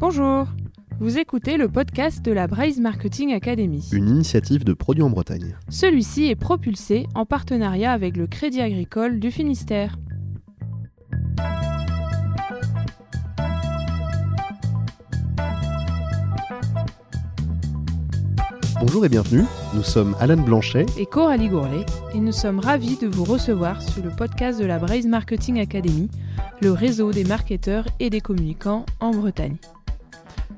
Bonjour, vous écoutez le podcast de la Braise Marketing Academy. Une initiative de produits en Bretagne. Celui-ci est propulsé en partenariat avec le Crédit Agricole du Finistère. Bonjour et bienvenue, nous sommes Alan Blanchet et Coralie Gourlet et nous sommes ravis de vous recevoir sur le podcast de la Braise Marketing Academy, le réseau des marketeurs et des communicants en Bretagne.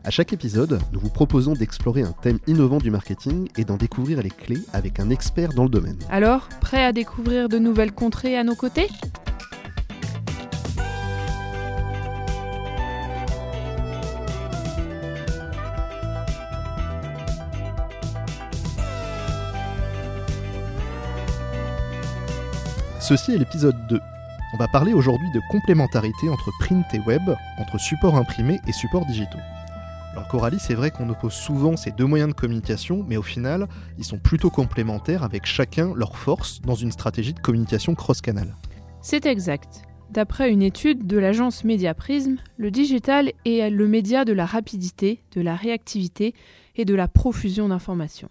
À chaque épisode, nous vous proposons d'explorer un thème innovant du marketing et d'en découvrir les clés avec un expert dans le domaine. Alors, prêt à découvrir de nouvelles contrées à nos côtés? Ceci est l'épisode 2. On va parler aujourd'hui de complémentarité entre print et web, entre support imprimé et support digitaux. Alors Coralie, c'est vrai qu'on oppose souvent ces deux moyens de communication, mais au final, ils sont plutôt complémentaires avec chacun leur force dans une stratégie de communication cross-canal. C'est exact. D'après une étude de l'agence Mediaprism, le digital est le média de la rapidité, de la réactivité et de la profusion d'informations.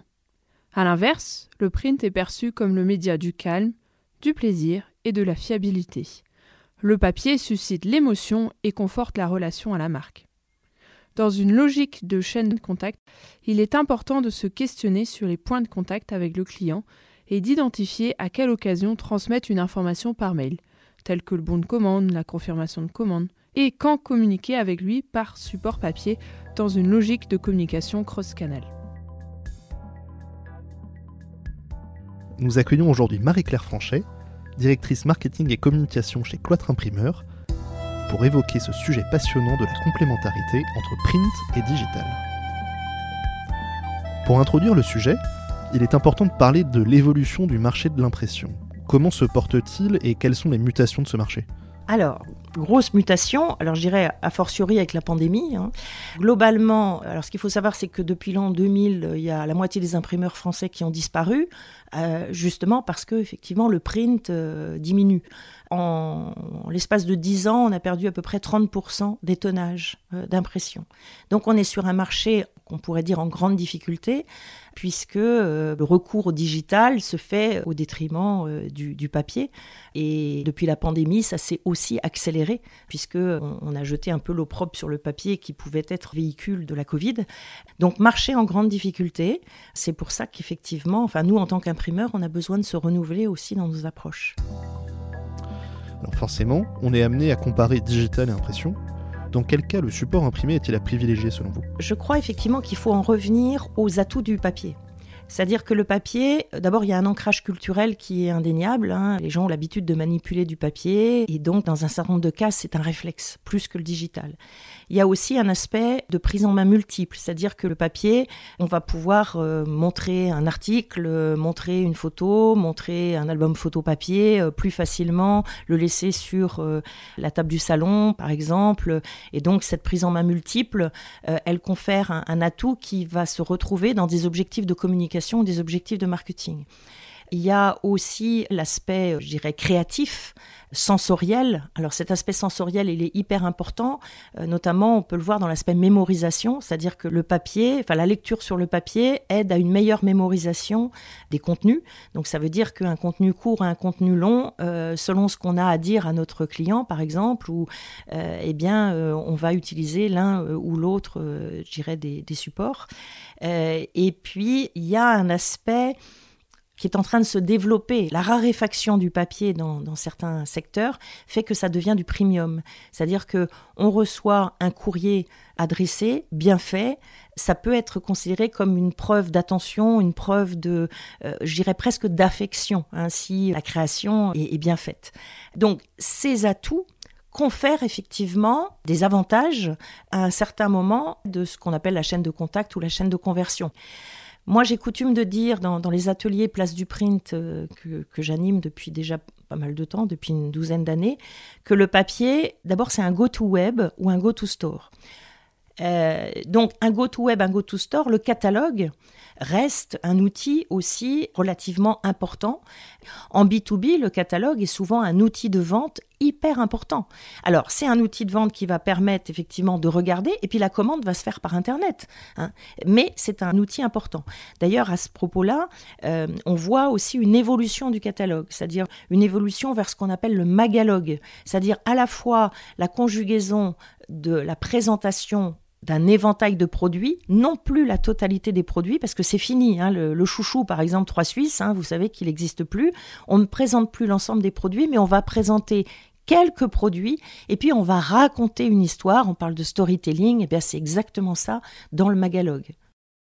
A l'inverse, le print est perçu comme le média du calme, du plaisir et de la fiabilité. Le papier suscite l'émotion et conforte la relation à la marque. Dans une logique de chaîne de contact, il est important de se questionner sur les points de contact avec le client et d'identifier à quelle occasion transmettre une information par mail, telle que le bon de commande, la confirmation de commande, et quand communiquer avec lui par support papier dans une logique de communication cross-canal. Nous accueillons aujourd'hui Marie-Claire Franchet, directrice marketing et communication chez Cloître Imprimeur, pour évoquer ce sujet passionnant de la complémentarité entre print et digital. Pour introduire le sujet, il est important de parler de l'évolution du marché de l'impression. Comment se porte-t-il et quelles sont les mutations de ce marché? Alors, grosse mutation, alors je dirais a fortiori avec la pandémie. Hein. Globalement, alors ce qu'il faut savoir, c'est que depuis l'an 2000, il y a la moitié des imprimeurs français qui ont disparu, euh, justement parce que effectivement le print euh, diminue. En, l'espace de 10 ans, on a perdu à peu près 30% des tonnages euh, d'impression. Donc on est sur un marché qu'on pourrait dire en grande difficulté, puisque le recours au digital se fait au détriment du, du, papier. Et depuis la pandémie, ça s'est aussi accéléré, puisque on, a jeté un peu l'opprobre sur le papier qui pouvait être véhicule de la Covid. Donc marché en grande difficulté. C'est pour ça qu'effectivement, enfin nous en tant qu'imprimeurs, on a besoin de se renouveler aussi dans nos approches. Alors forcément, on est amené à comparer digital et impression. Dans quel cas le support imprimé est-il à privilégier selon vous? Je crois effectivement qu'il faut en revenir aux atouts du papier. C'est-à-dire que le papier, d'abord, il y a un ancrage culturel qui est indéniable. Hein. Les gens ont l'habitude de manipuler du papier et donc, dans un certain nombre de cas, c'est un réflexe, plus que le digital. Il y a aussi un aspect de prise en main multiple, c'est-à-dire que le papier, on va pouvoir euh, montrer un article, euh, montrer une photo, montrer un album photo papier euh, plus facilement, le laisser sur la table du salon, par exemple. Et donc, cette prise en main multiple, elle confère un atout qui va se retrouver dans des objectifs de communication des objectifs de marketing. Il y a aussi l'aspect, je dirais, créatif, sensoriel. Alors cet aspect sensoriel, il est hyper important. Euh, notamment, on peut le voir dans l'aspect mémorisation, c'est-à-dire que le papier, enfin la lecture sur le papier aide à une meilleure mémorisation des contenus. Donc ça veut dire qu'un contenu court et un contenu long, euh, selon ce qu'on a à dire à notre client, par exemple, ou euh, eh bien, on va utiliser l'un ou l'autre, je dirais, des, des supports. et puis il y a un aspect qui est en train de se développer. La raréfaction du papier dans, certains secteurs fait que ça devient du premium. C'est-à-dire que on reçoit un courrier adressé, bien fait, ça peut être considéré comme une preuve d'attention, une preuve de, euh, je dirais presque d'affection, hein, si la création est, est bien faite. Donc ces atouts confèrent effectivement des avantages à un certain moment de ce qu'on appelle la chaîne de contact ou la chaîne de conversion. Moi, j'ai coutume de dire dans, les ateliers Place du Print euh, que, j'anime depuis déjà pas mal de temps, depuis une douzaine d'années, que le papier, d'abord, c'est un go-to-web ou un go-to-store. Euh, donc, un go-to-web, un go-to-store, le catalogue, reste un outil aussi relativement important. En B2B, le catalogue est souvent un outil de vente hyper important. Alors, c'est un outil de vente qui va permettre effectivement de regarder, et puis la commande va se faire par Internet. Hein. Mais c'est un outil important. D'ailleurs, à ce propos-là, euh, on voit aussi une évolution du catalogue, c'est-à-dire une évolution vers ce qu'on appelle le magalogue, c'est-à-dire à la fois la conjugaison de la présentation d'un éventail de produits, non plus la totalité des produits, parce que c'est fini. Hein, le, chouchou, par exemple, 3 Suisses, hein, vous savez qu'il n'existe plus. On ne présente plus l'ensemble des produits, mais on va présenter quelques produits et puis on va raconter une histoire. On parle de storytelling, et bien c'est exactement ça dans le magalogue.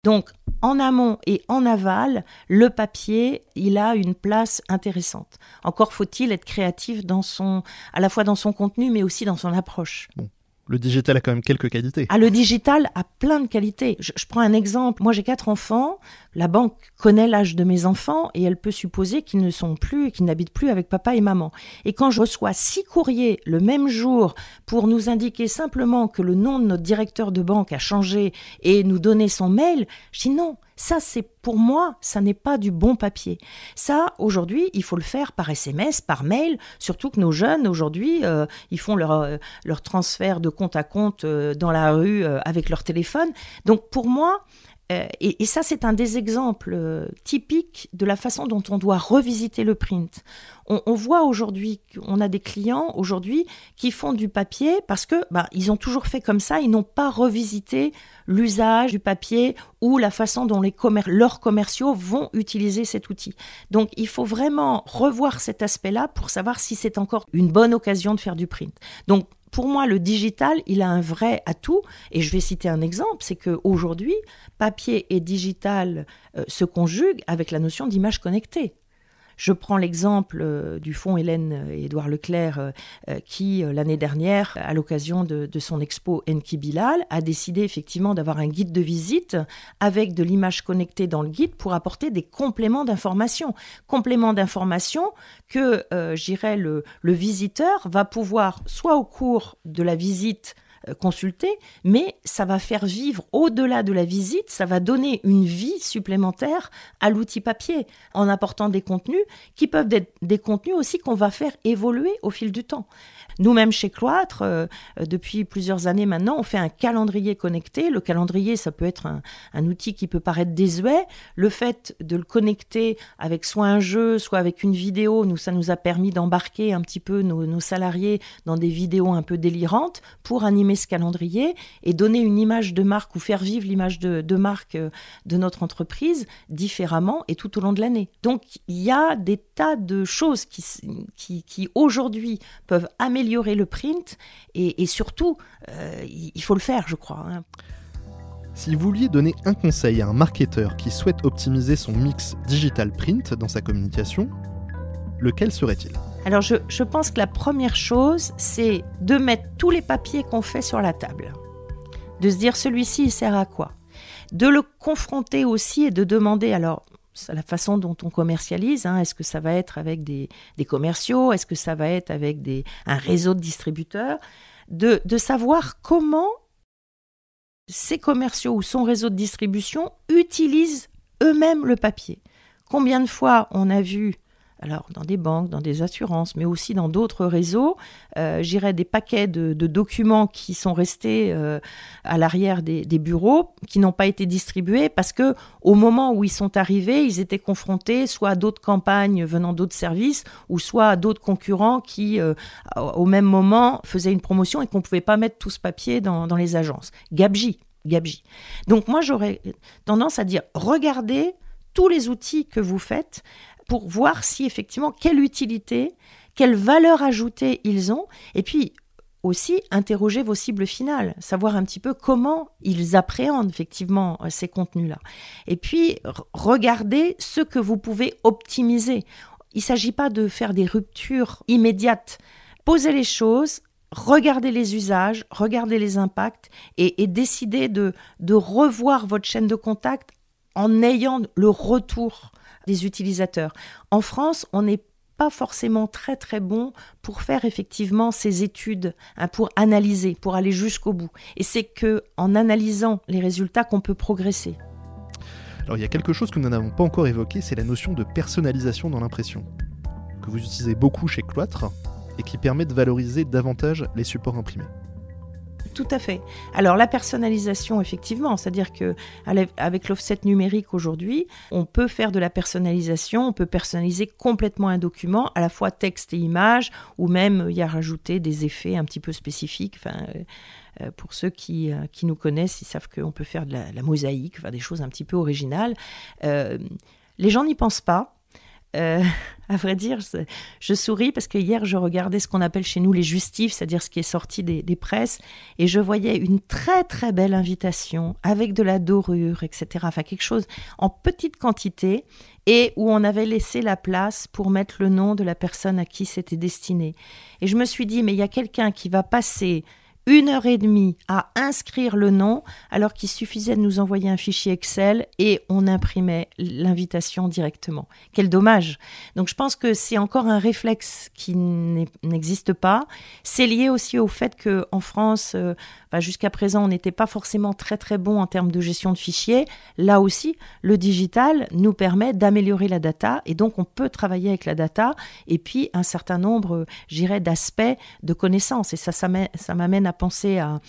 Donc, en amont et en aval, le papier, il a une place intéressante. Encore faut-il être créatif dans son, à la fois dans son contenu, mais aussi dans son approche. Le digital a quand même quelques qualités. Ah, le digital a plein de qualités. Je, prends un exemple. Moi, j'ai quatre enfants. La banque connaît l'âge de mes enfants et elle peut supposer qu'ils ne sont plus, qu'ils n'habitent plus avec papa et maman. Et quand je reçois six courriers le même jour pour nous indiquer simplement que le nom de notre directeur de banque a changé et nous donner son mail, je dis non. Ça, c'est pour moi, ça n'est pas du bon papier. Ça, aujourd'hui, il faut le faire par SMS, par mail, surtout que nos jeunes, aujourd'hui, euh, ils font leur, euh, leur transfert de compte à compte euh, dans la rue avec leur téléphone. Donc, pour moi, et, ça, c'est un des exemples typiques de la façon dont on doit revisiter le print on, voit aujourd'hui qu'on a des clients aujourd'hui qui font du papier parce que bah, ils ont toujours fait comme ça, ils n'ont pas revisité l'usage du papier ou la façon dont les leurs commerciaux vont utiliser cet outil. Donc il faut vraiment revoir cet aspect-là pour savoir si c'est encore une bonne occasion de faire du print. Donc pour moi, le digital, il a un vrai atout. Et je vais citer un exemple, c'est qu'aujourd'hui, papier et digital euh, se conjuguent avec la notion d'image connectée. Je prends l'exemple euh, du fonds Hélène et Édouard Leclerc euh, euh, qui, l'année dernière, à l'occasion de, son expo Enki Bilal, a décidé effectivement d'avoir un guide de visite avec de l'image connectée dans le guide pour apporter des compléments d'information. Compléments d'information que, j'irais, le, le visiteur va pouvoir, soit au cours de la visite, euh, consulter, mais ça va faire vivre au-delà de la visite, ça va donner une vie supplémentaire à l'outil papier en apportant des contenus qui peuvent être des contenus aussi qu'on va faire évoluer au fil du temps. Nous-mêmes chez Cloître, euh, euh, depuis plusieurs années maintenant, on fait un calendrier connecté. Le calendrier, ça peut être un, outil qui peut paraître désuet. Le fait de le connecter avec soit un jeu, soit avec une vidéo, nous, ça nous a permis d'embarquer un petit peu nos, salariés dans des vidéos un peu délirantes pour animer ce calendrier et donner une image de marque ou faire vivre l'image de, marque euh, de notre entreprise différemment et tout au long de l'année. Donc, il y a des tas de choses qui, qui, aujourd'hui peuvent améliorer améliorer le print et, surtout, euh, il faut le faire, je crois. Hein. Si vous vouliez donner un conseil à un marketeur qui souhaite optimiser son mix digital print dans sa communication, lequel serait-il? Alors je, pense que la première chose, c'est de mettre tous les papiers qu'on fait sur la table. De se dire celui-ci, il sert à quoi? De le confronter aussi et de demander, alors la façon dont on commercialise. Hein. Est-ce que ça va être avec des, commerciaux? Est-ce que ça va être avec des, un réseau de distributeurs? De savoir comment ces commerciaux ou son réseau de distribution utilisent eux-mêmes le papier. Combien de fois on a vu alors dans des banques, dans des assurances, mais aussi dans d'autres réseaux, euh, j'irais des paquets de, documents qui sont restés euh, à l'arrière des, bureaux, qui n'ont pas été distribués parce que au moment où ils sont arrivés, ils étaient confrontés soit à d'autres campagnes venant d'autres services, ou soit à d'autres concurrents qui, euh, au même moment, faisaient une promotion et qu'on ne pouvait pas mettre tout ce papier dans, dans les agences. Gabji, Gabji. Donc moi, j'aurais tendance à dire, regardez tous les outils que vous faites pour voir si effectivement quelle utilité, quelle valeur ajoutée ils ont, et puis aussi interroger vos cibles finales, savoir un petit peu comment ils appréhendent effectivement euh, ces contenus-là. Et puis regarder ce que vous pouvez optimiser. Il ne s'agit pas de faire des ruptures immédiates. Posez les choses, regardez les usages, regardez les impacts et, décidez de, de revoir votre chaîne de contact en ayant le retour des utilisateurs. En France, on n'est pas forcément très très bon pour faire effectivement ces études, hein, pour analyser, pour aller jusqu'au bout. Et c'est que en analysant les résultats qu'on peut progresser. Alors il y a quelque chose que nous n'avons pas encore évoqué, c'est la notion de personnalisation dans l'impression, que vous utilisez beaucoup chez Cloître et qui permet de valoriser davantage les supports imprimés. Tout à fait. Alors la personnalisation, effectivement, c'est-à-dire que avec l'offset numérique aujourd'hui, on peut faire de la personnalisation, on peut personnaliser complètement un document, à la fois texte et image, ou même y a rajouter des effets un petit peu spécifiques. Enfin, euh, pour ceux qui, euh, qui, nous connaissent, ils savent qu'on peut faire de la, mosaïque, faire des choses un petit peu originales. Euh, les gens n'y pensent pas. Euh, à vrai dire, je souris parce que hier, je regardais ce qu'on appelle chez nous les justifs, c'est-à-dire ce qui est sorti des, presses, et je voyais une très très belle invitation avec de la dorure, etc. Enfin, quelque chose en petite quantité et où on avait laissé la place pour mettre le nom de la personne à qui c'était destiné. Et je me suis dit, mais il y a quelqu'un qui va passer une heure et demie à inscrire le nom, alors qu'il suffisait de nous envoyer un fichier Excel et on imprimait l'invitation directement. Quel dommage. Donc je pense que c'est encore un réflexe qui n'existe pas. C'est lié aussi au fait que en France, euh, jusqu'à présent, on n'était pas forcément très très bon en termes de gestion de fichiers. Là aussi, le digital nous permet d'améliorer la data et donc on peut travailler avec la data et puis un certain nombre, j'irais, d'aspects de connaissances. Et ça, ça m'amène à penser à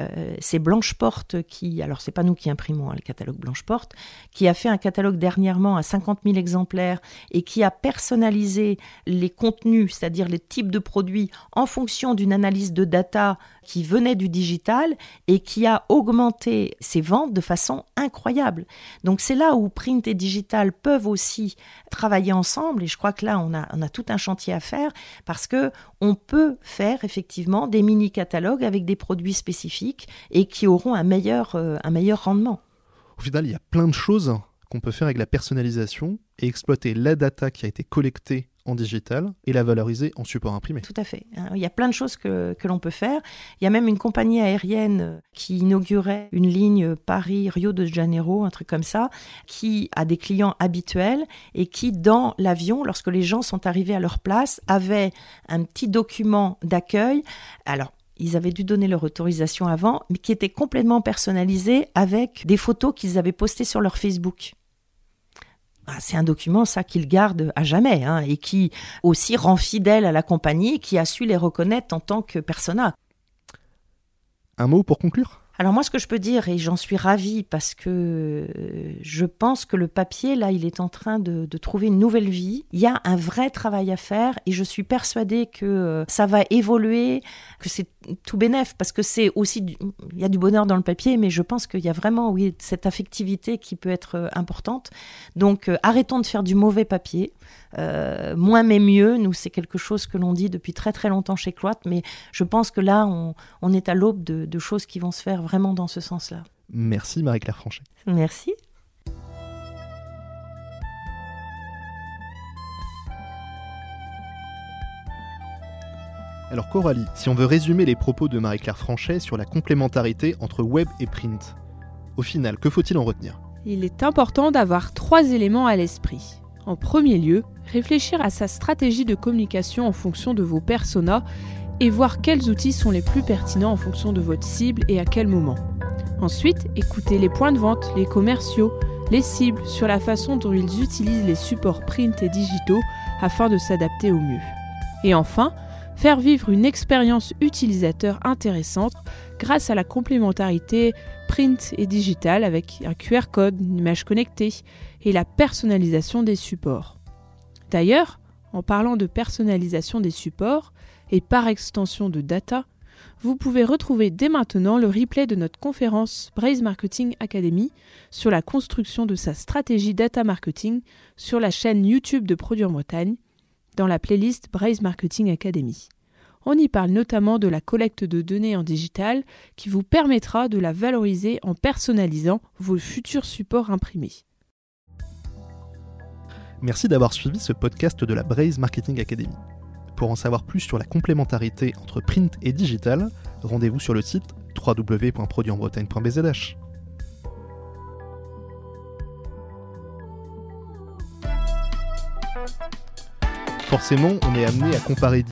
euh, ces Blanche Porte qui, alors c'est pas nous qui imprimons hein, le catalogue Blanche Porte, qui a fait un catalogue dernièrement à 50 000 exemplaires et qui a personnalisé les contenus, c'est-à-dire les types de produits en fonction d'une analyse de data qui venait du digital et qui a augmenté ses ventes de façon incroyable. Donc c'est là où print et digital peuvent aussi travailler ensemble et je crois que là on a, on a tout un chantier à faire parce que on peut faire effectivement des mini catalogues des produits spécifiques et qui auront un meilleur, euh, un meilleur rendement. Au final, il y a plein de choses qu'on peut faire avec la personnalisation et exploiter la data qui a été collectée en digital et la valoriser en support imprimé. Tout à fait. Hein. Il y a plein de choses que, que l'on peut faire. Il y a même une compagnie aérienne qui inaugurait une ligne Paris-Rio de Janeiro, un truc comme ça, qui a des clients habituels et qui, dans l'avion, lorsque les gens sont arrivés à leur place, avait un petit document d'accueil. Alors, ils avaient dû donner leur autorisation avant, mais qui était complètement personnalisé avec des photos qu'ils avaient postées sur leur Facebook. Bah, c'est un document, ça, qu'ils gardent à jamais, hein, et qui aussi rend fidèle à la compagnie, qui a su les reconnaître en tant que persona. Un mot pour conclure? Alors moi, ce que je peux dire, et j'en suis ravie parce que euh, je pense que le papier, là, il est en train de, trouver une nouvelle vie. Il y a un vrai travail à faire et je suis persuadée que euh, ça va évoluer, que c'est tout bénef parce que c'est aussi, il y a du bonheur dans le papier, mais je pense qu'il y a vraiment, oui, cette affectivité qui peut être euh, importante. Donc arrêtons de faire du mauvais papier. moins mais mieux, nous c'est quelque chose que l'on dit depuis très très longtemps chez Cloître, mais je pense que là on, est à l'aube de, de choses qui vont se faire vraiment dans ce sens-là. Merci Marie-Claire Franchet. Merci. Alors Coralie, si on veut résumer les propos de Marie-Claire Franchet sur la complémentarité entre web et print, au final, que faut-il en retenir? Il est important d'avoir trois éléments à l'esprit. En premier lieu, réfléchir à sa stratégie de communication en fonction de vos personas et voir quels outils sont les plus pertinents en fonction de votre cible et à quel moment. Ensuite, écoutez les points de vente, les commerciaux, les cibles sur la façon dont ils utilisent les supports print et digitaux afin de s'adapter au mieux. Et enfin, faire vivre une expérience utilisateur intéressante grâce à la complémentarité print et digital avec un QR code, une image connectée et la personnalisation des supports. D'ailleurs, en parlant de personnalisation des supports, et par extension de data, vous pouvez retrouver dès maintenant le replay de notre conférence Braze Marketing Academy sur la construction de sa stratégie data marketing sur la chaîne YouTube de Produits en Bretagne dans la playlist Braze Marketing Academy. On y parle notamment de la collecte de données en digital qui vous permettra de la valoriser en personnalisant vos futurs supports imprimés. Merci d'avoir suivi ce podcast de la Braze Marketing Academy. Pour en savoir plus sur la complémentarité entre print et digital, rendez-vous sur le site www.produitenbretagne.bzh. Forcément, on est amené à comparer